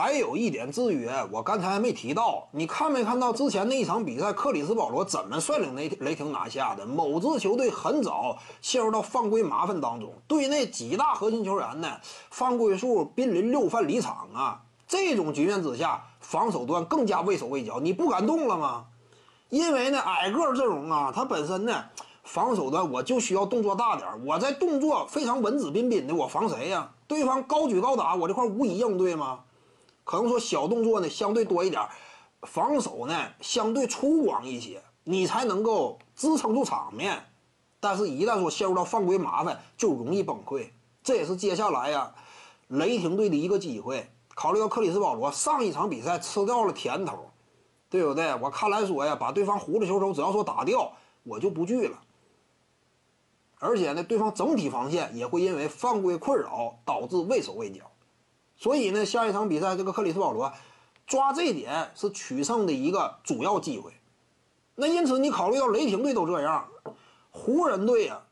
还有一点制约，我刚才还没提到。你看没看到之前那一场比赛，克里斯保罗怎么率领雷雷霆拿下的？某支球队很早陷入到犯规麻烦当中，队内几大核心球员呢，犯规数濒临六犯离场啊！这种局面之下，防守端更加畏手畏脚，你不敢动了吗？因为呢，矮个阵容啊，它本身呢，防守端我就需要动作大点我在动作非常文质彬彬的，我防谁呀？对方高举高打，我这块无以应对吗？可能说小动作呢相对多一点，防守呢相对粗犷一些，你才能够支撑住场面。但是，一旦说陷入到犯规麻烦，就容易崩溃。这也是接下来呀，雷霆队的一个机会。考虑到克里斯保罗上一场比赛吃掉了甜头，对不对？我看来说呀，把对方胡子球手只要说打掉，我就不惧了。而且呢，对方整体防线也会因为犯规困扰导致畏手畏脚。所以呢，下一场比赛，这个克里斯保罗抓这点是取胜的一个主要机会。那因此，你考虑到雷霆队都这样，湖人队啊，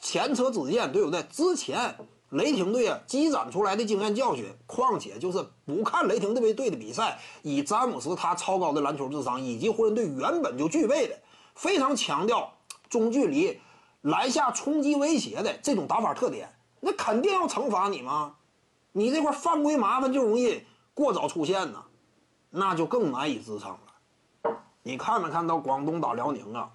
前车之鉴，对不对？之前雷霆队啊积攒出来的经验教训，况且就是不看雷霆队队的比赛，以詹姆斯他超高的篮球智商，以及湖人队原本就具备的非常强调中距离篮下冲击威胁的这种打法特点，那肯定要惩罚你吗？你这块犯规麻烦就容易过早出现呢，那就更难以支撑了。你看没看到广东打辽宁啊？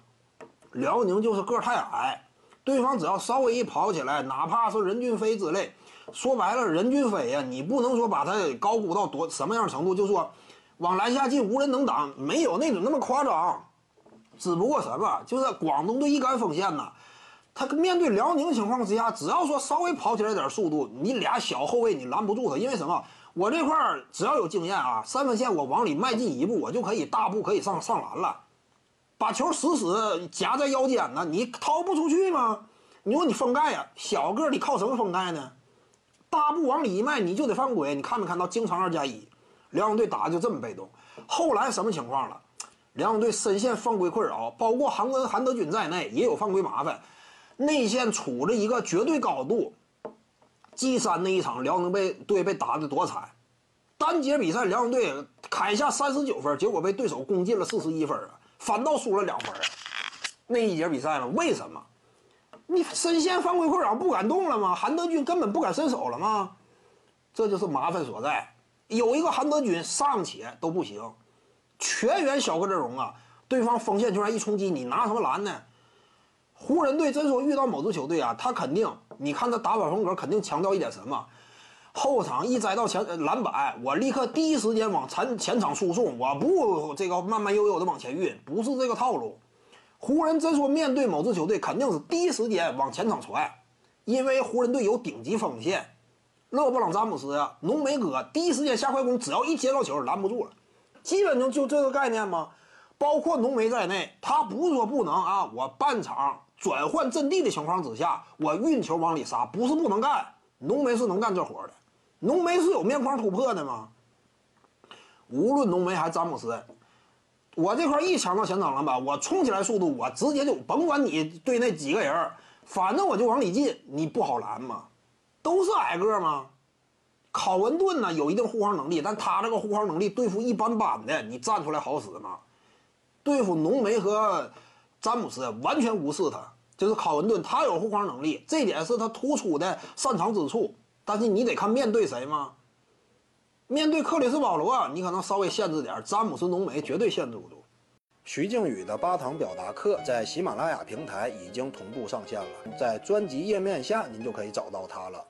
辽宁就是个太矮，对方只要稍微一跑起来，哪怕是任骏飞之类，说白了，任骏飞呀，你不能说把他高估到多什么样程度，就说往篮下进无人能挡，没有那种那么夸张。只不过什么，就是广东队一杆锋线呐。他面对辽宁情况之下，只要说稍微跑起来点速度，你俩小后卫你拦不住他，因为什么？我这块儿只要有经验啊，三分线我往里迈进一步，我就可以大步可以上上篮了，把球死死夹在腰间呢，你掏不出去吗？你说你封盖呀，小个你靠什么封盖呢？大步往里一迈你就得犯规，你看没看到？经常二加一，辽宁队打的就这么被动。后来什么情况了？辽宁队深陷犯规困扰，包括韩文韩德君在内也有犯规麻烦。内线处着一个绝对高度，G 三那一场辽宁被队被打的多惨，单节比赛辽宁队砍下三十九分，结果被对手攻进了四十一分啊，反倒输了两分。那一节比赛呢？为什么？你深陷犯规困扰不敢动了吗？韩德君根本不敢伸手了吗？这就是麻烦所在。有一个韩德君尚且都不行，全员小个阵容啊，对方锋线球员一冲击，你拿什么拦呢？湖人队真说遇到某支球队啊，他肯定，你看他打法风格肯定强调一点什么，后场一摘到前篮板，我立刻第一时间往前前场输送，我不这个慢慢悠悠的往前运，不是这个套路。湖人真说面对某支球队，肯定是第一时间往前场传，因为湖人队有顶级锋线，勒布朗詹姆斯啊，浓眉哥第一时间下快攻，只要一接到球拦不住了，基本就就这个概念吗？包括浓眉在内，他不是说不能啊，我半场。转换阵地的情况之下，我运球往里杀，不是不能干。浓眉是能干这活的，浓眉是有面框突破的吗？无论浓眉还是詹姆斯，我这块一抢到前场篮板，我冲起来速度，我直接就甭管你对那几个人，反正我就往里进，你不好拦吗？都是矮个吗？考文顿呢有一定护框能力，但他这个护框能力对付一般般的，你站出来好使吗？对付浓眉和。詹姆斯完全无视他，就是考文顿，他有护框能力，这点是他突出的擅长之处。但是你得看面对谁吗？面对克里斯保罗，啊你可能稍微限制点；詹姆斯、浓眉绝对限制不住。徐静宇的八堂表达课在喜马拉雅平台已经同步上线了，在专辑页面下您就可以找到它了。